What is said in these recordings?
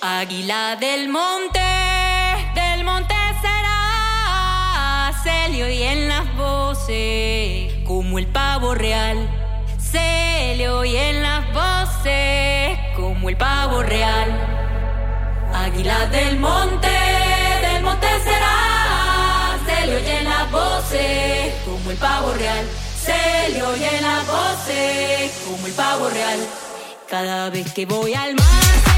Águila del monte, del monte será, se le oyen las voces, como el pavo real. Se le oyen las voces, como el pavo real. Águila del monte, del monte será, se le oyen las voces, como el pavo real. Se le oyen las voces, como el pavo real. Cada vez que voy al mar.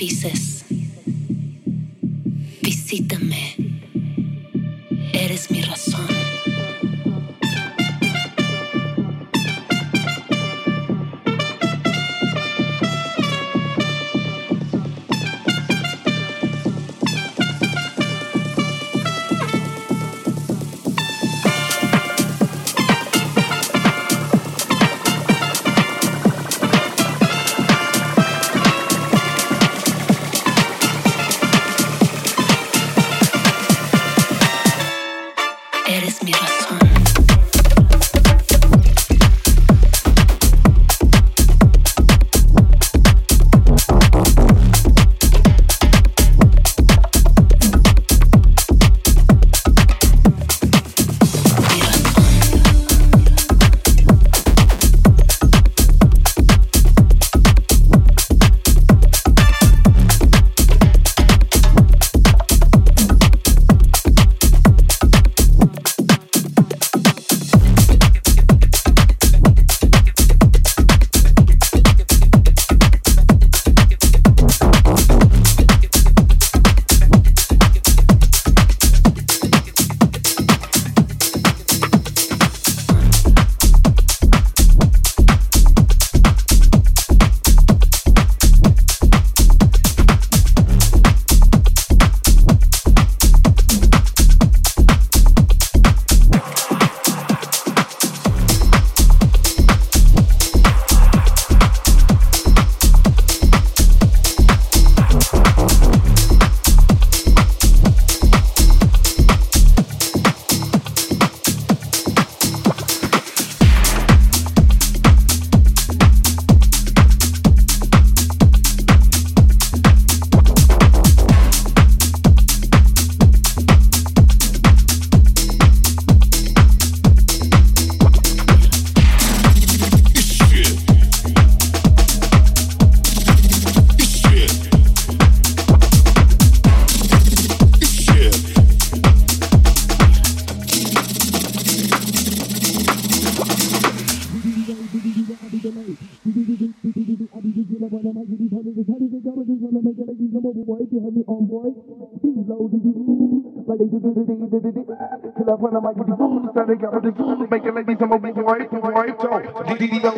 thesis.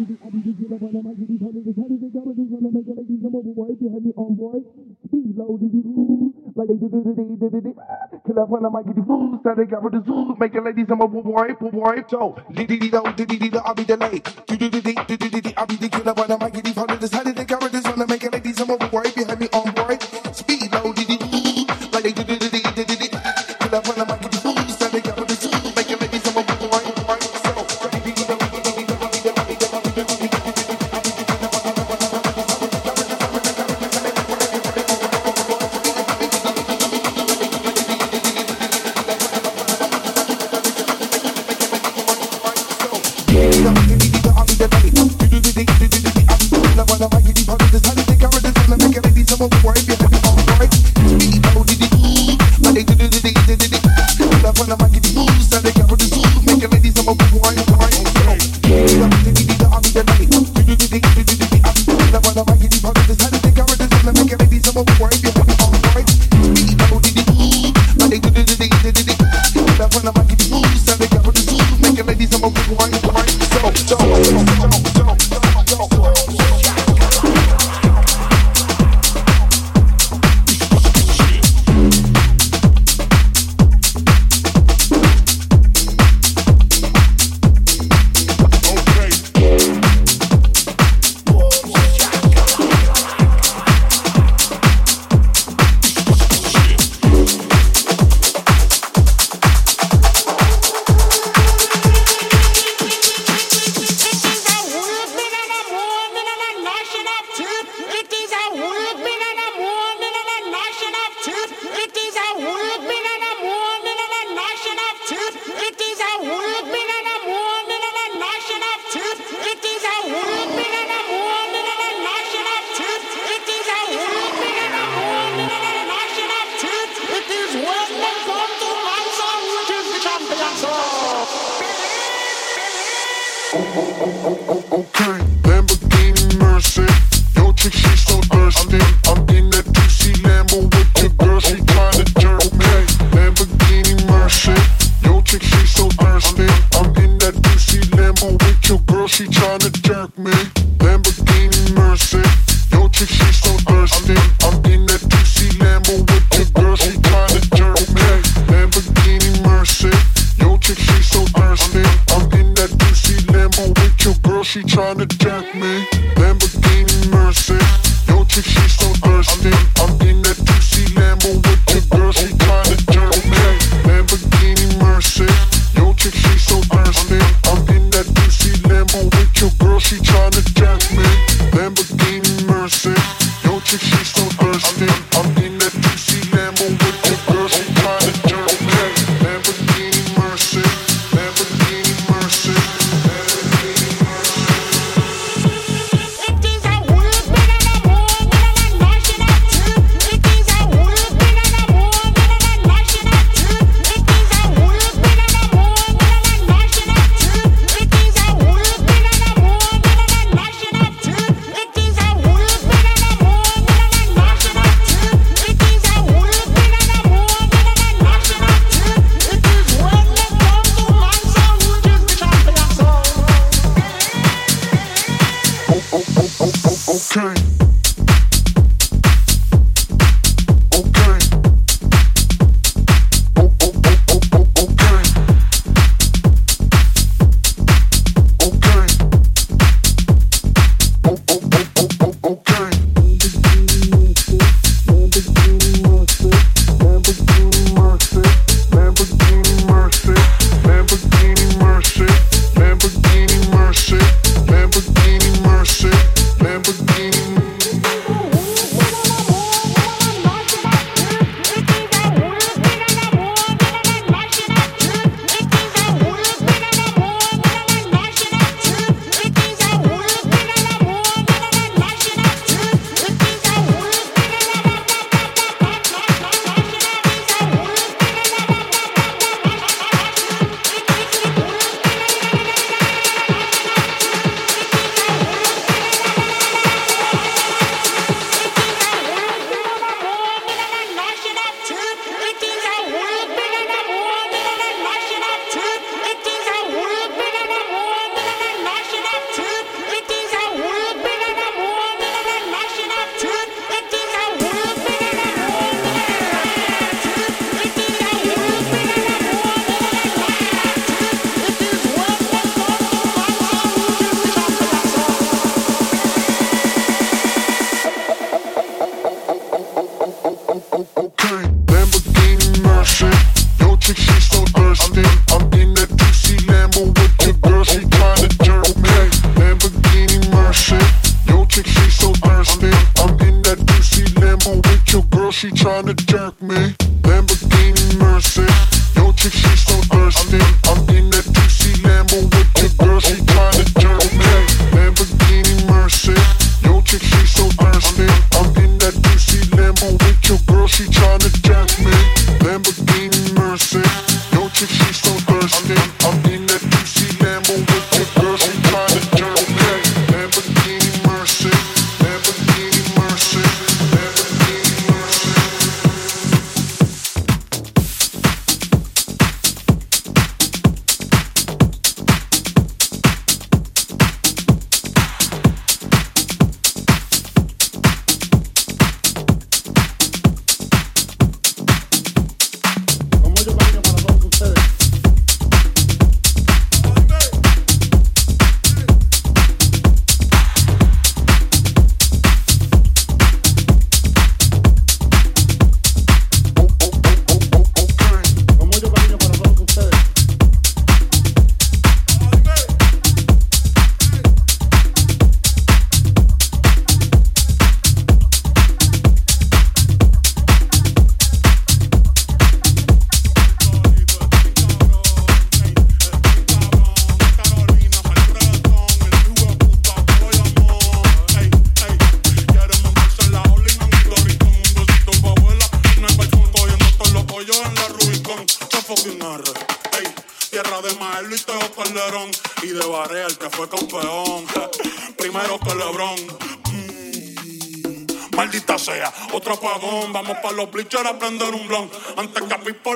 Make the ladies, I'm a boy, boy, boy, so. Diddy, I'll be the late. I'll be the killer when I might get these hundred decided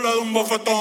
le dé un bofetón.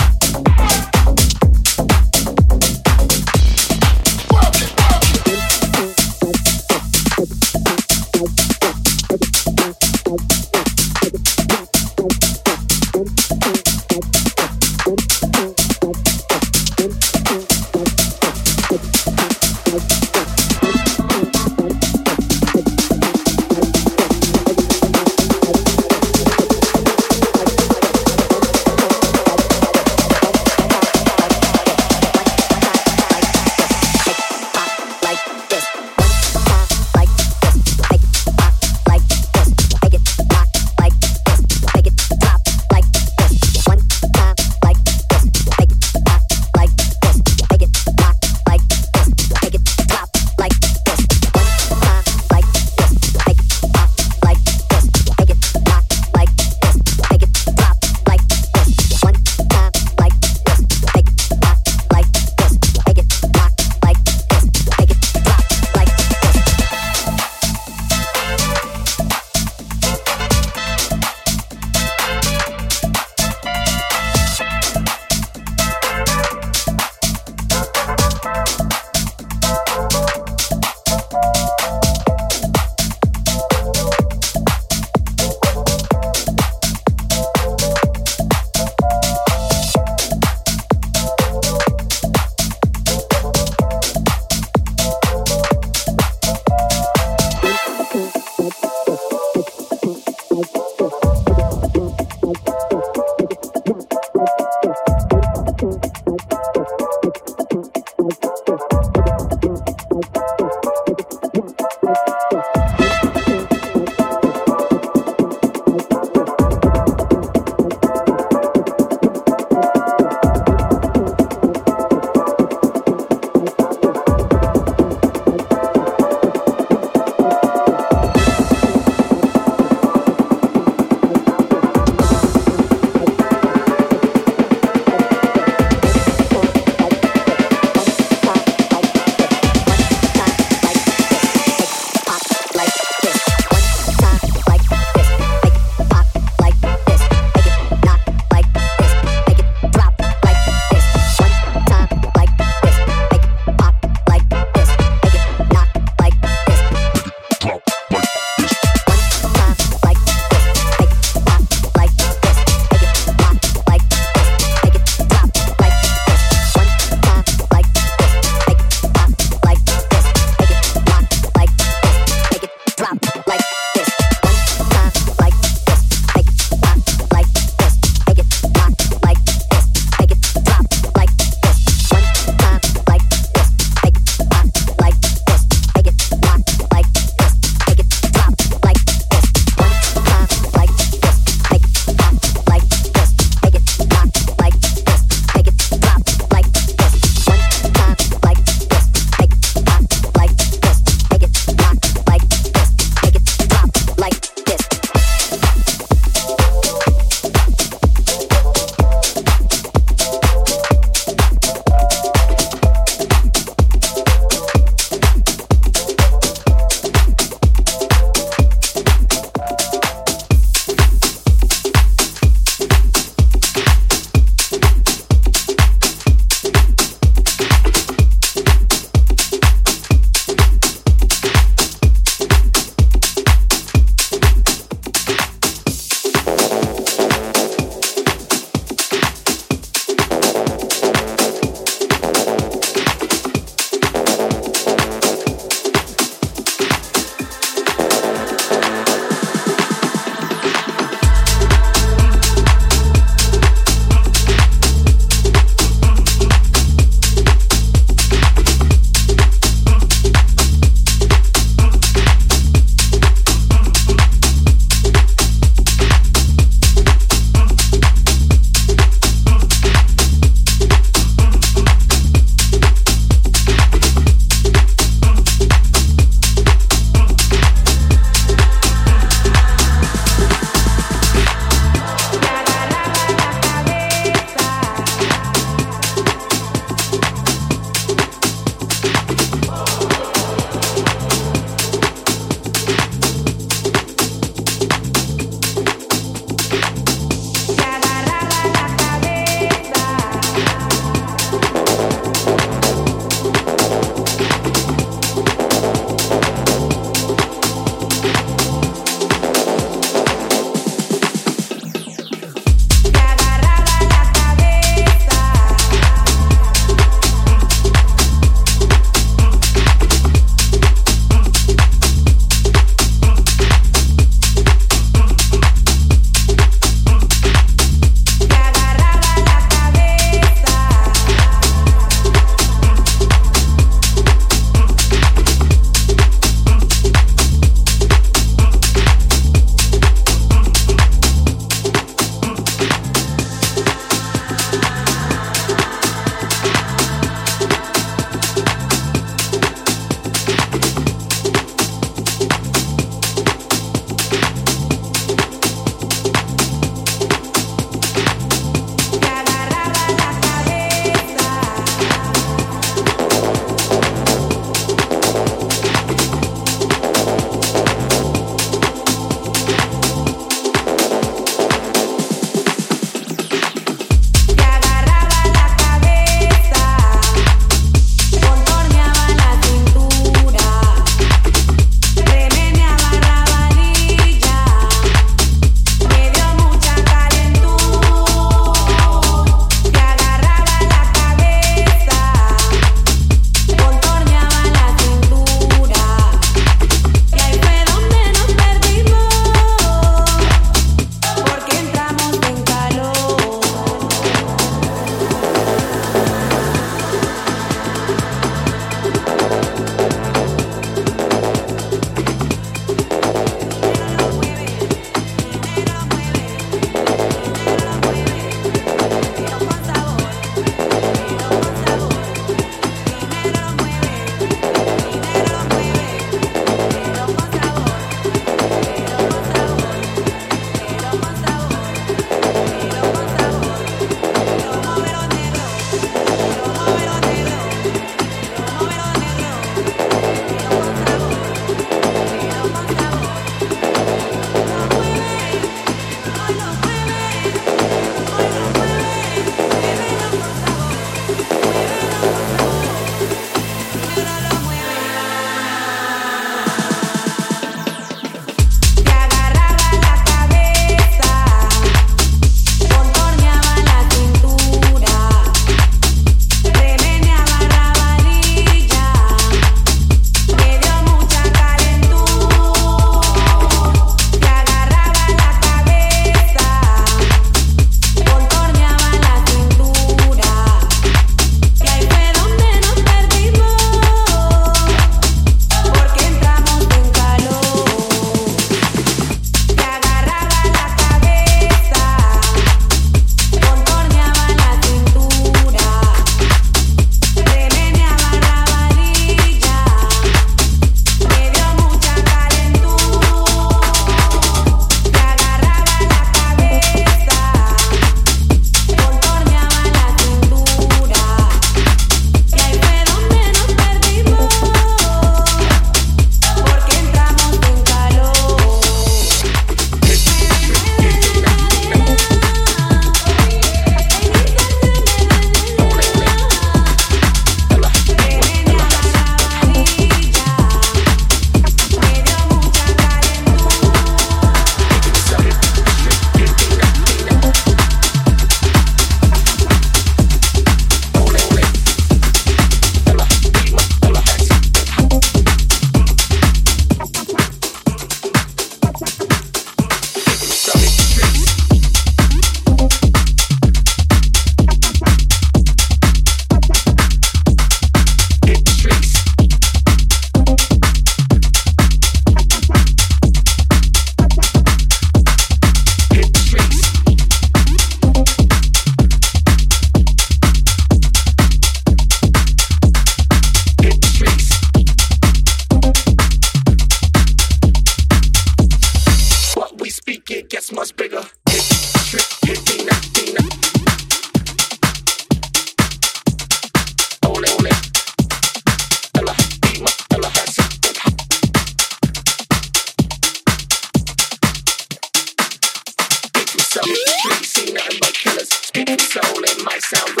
soul, it might sound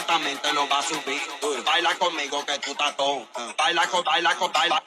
lentamente lo va a subir. Baila conmigo que tú estás todo. Baila con, baila con, baila.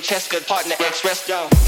Francesca, partner, express, yo.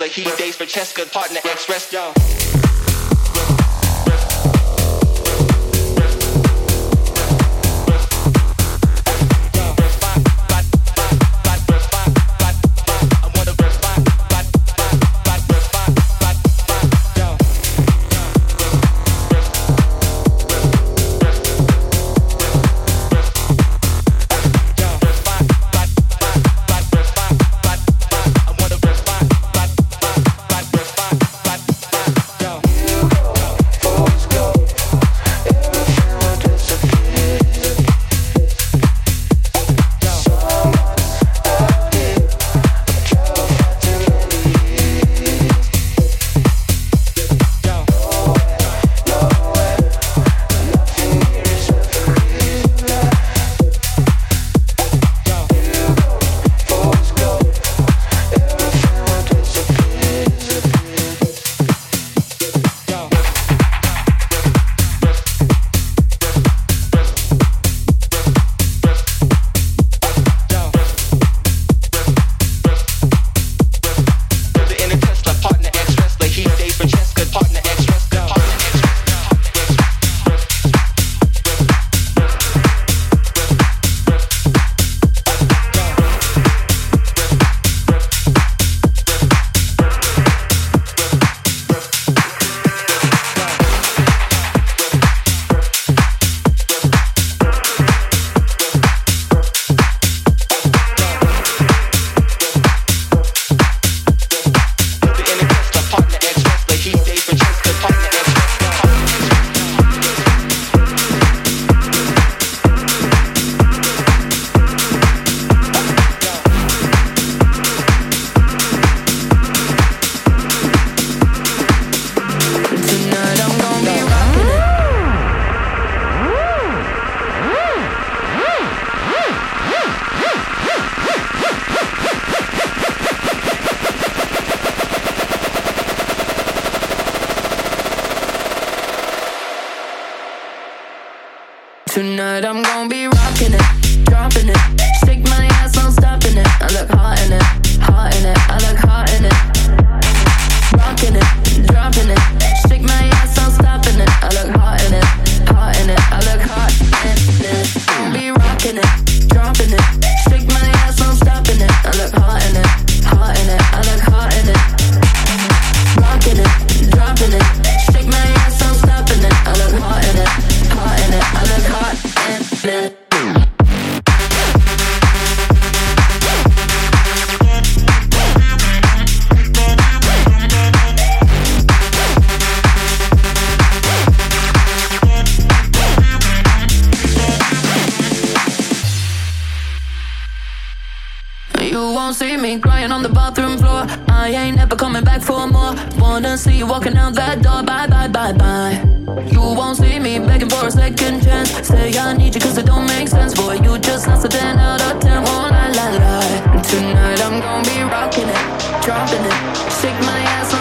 the He dates for Cheska, partner, ex-wrestler. see you walking out that door. Bye, bye, bye, bye. You won't see me begging for a second chance. Say I need you cause it don't make sense. Boy, you just lost a 10 out of 10. Oh, la, la, la. Tonight I'm gonna be rocking it, dropping it. Shake my ass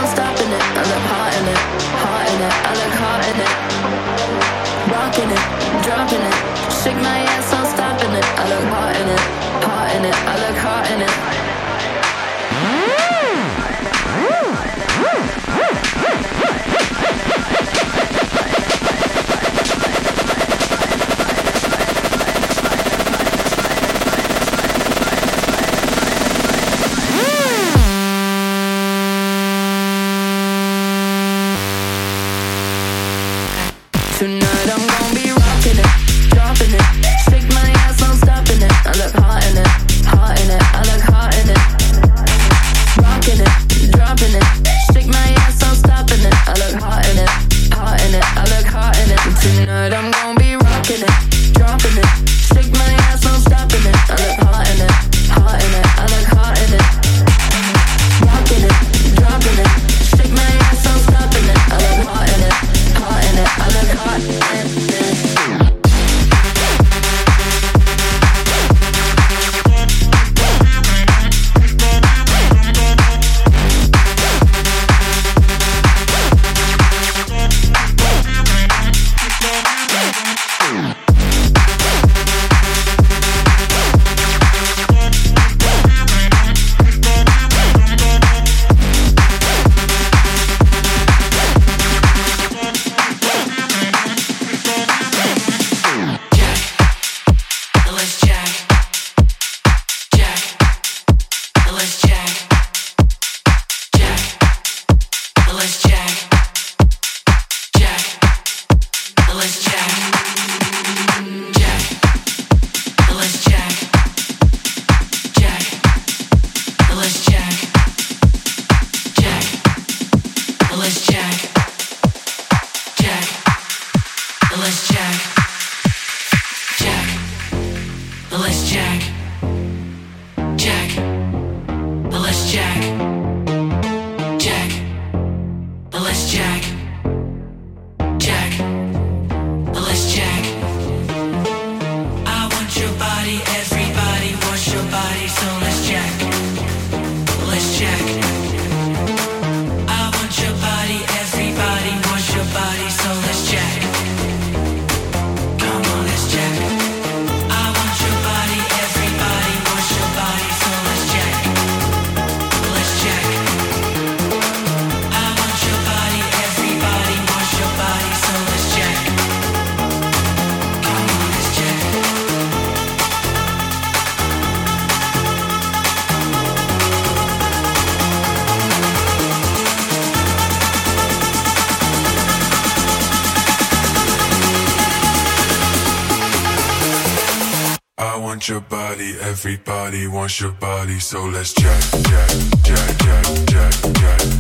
Everybody wants your body, so let's jack, jack, jack, jack, jack, jack,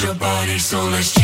your body, so let's.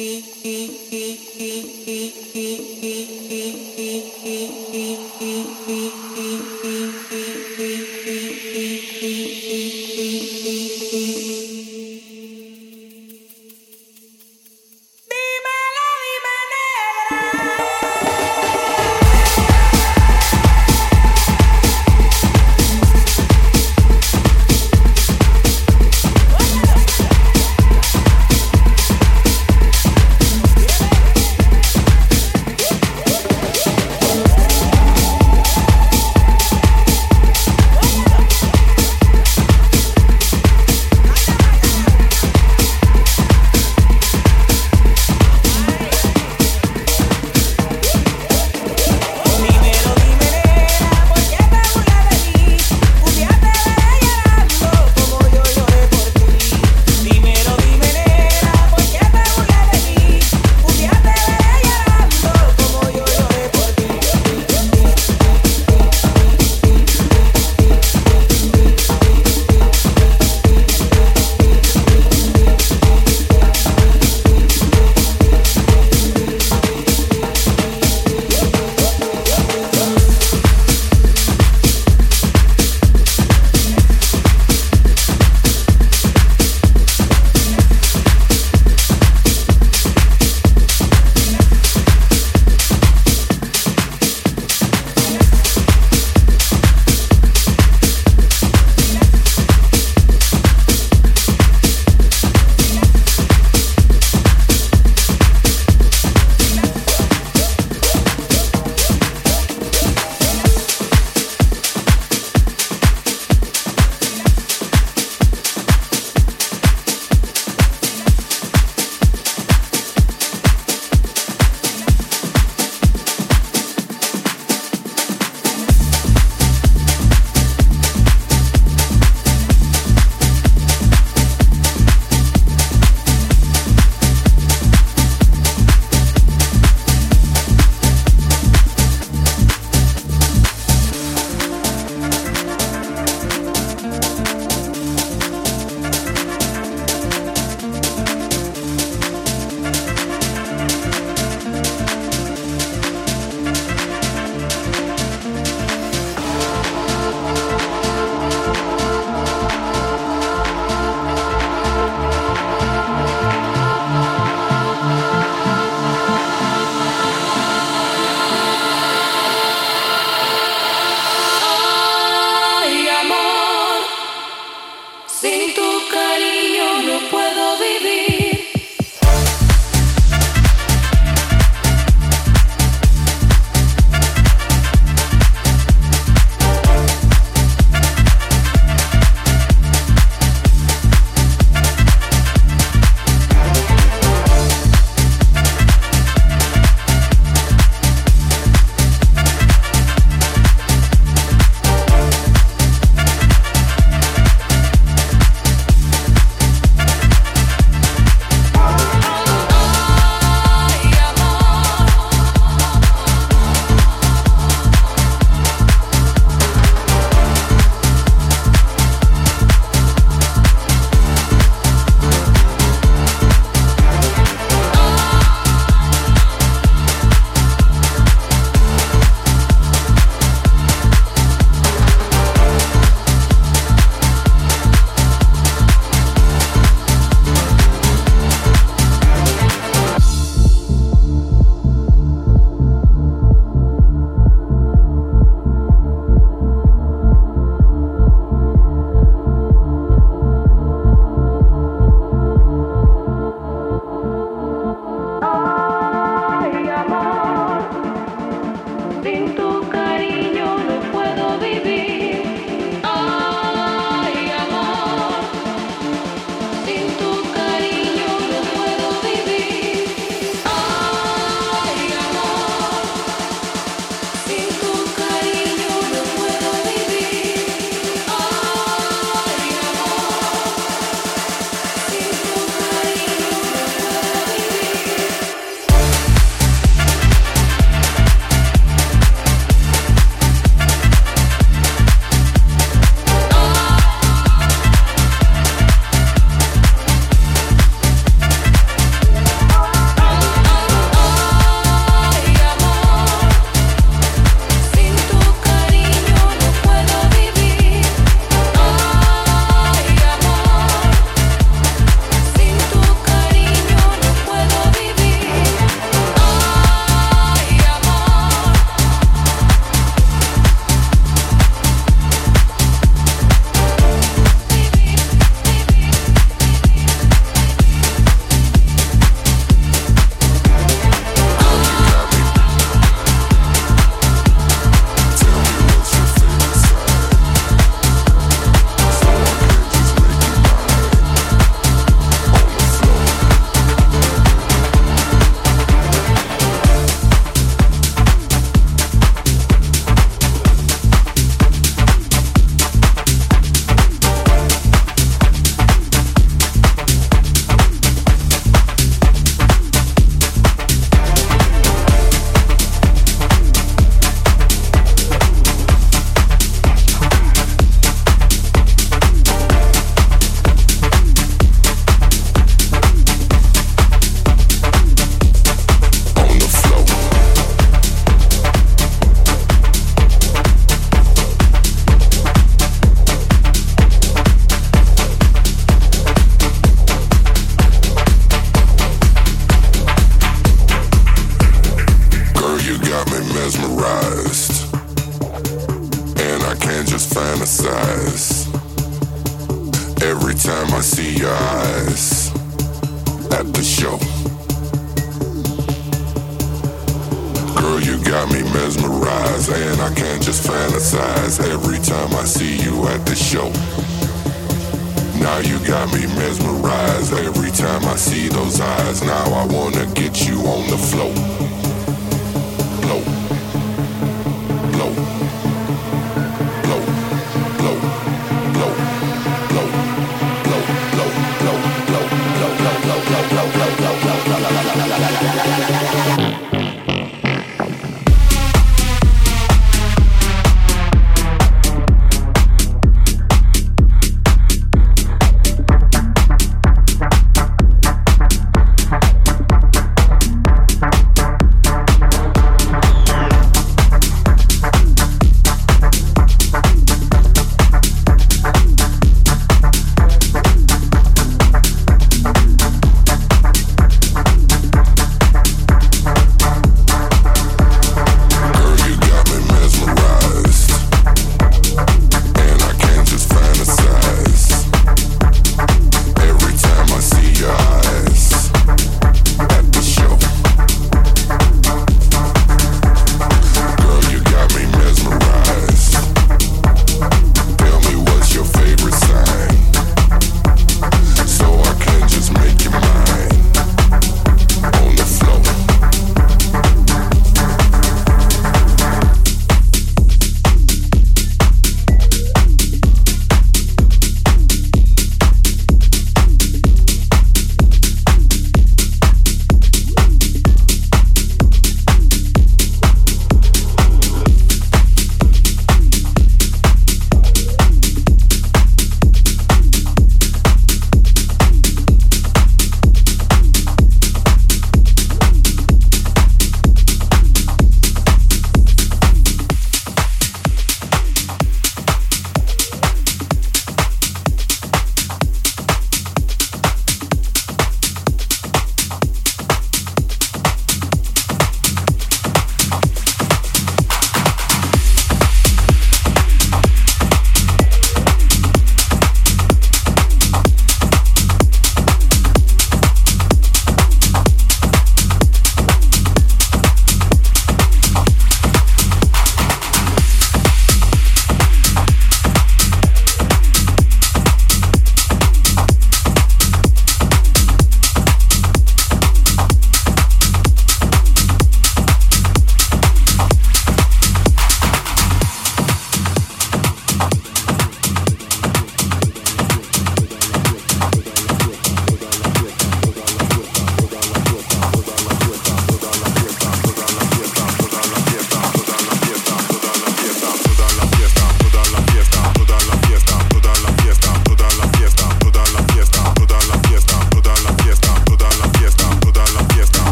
Mm-hmm.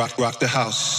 Rock, rock, the house.